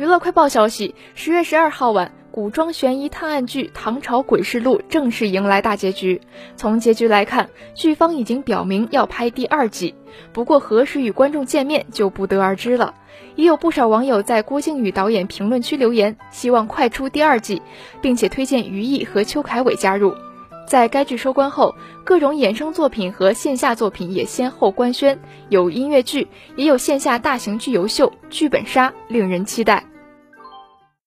娱乐快报消息十月十二号晚古装悬疑探案剧唐朝诡事录正式迎来大结局。从结局来看剧方已经表明要拍第二季不过何时与观众见面就不得而知了。也有不少网友在郭靖宇导演评论区留言希望快出第二季并且推荐于毅和邱凯伟加入。在该剧收官后各种衍生作品和线下作品也先后官宣有音乐剧也有线下大型剧游秀剧本杀令人期待。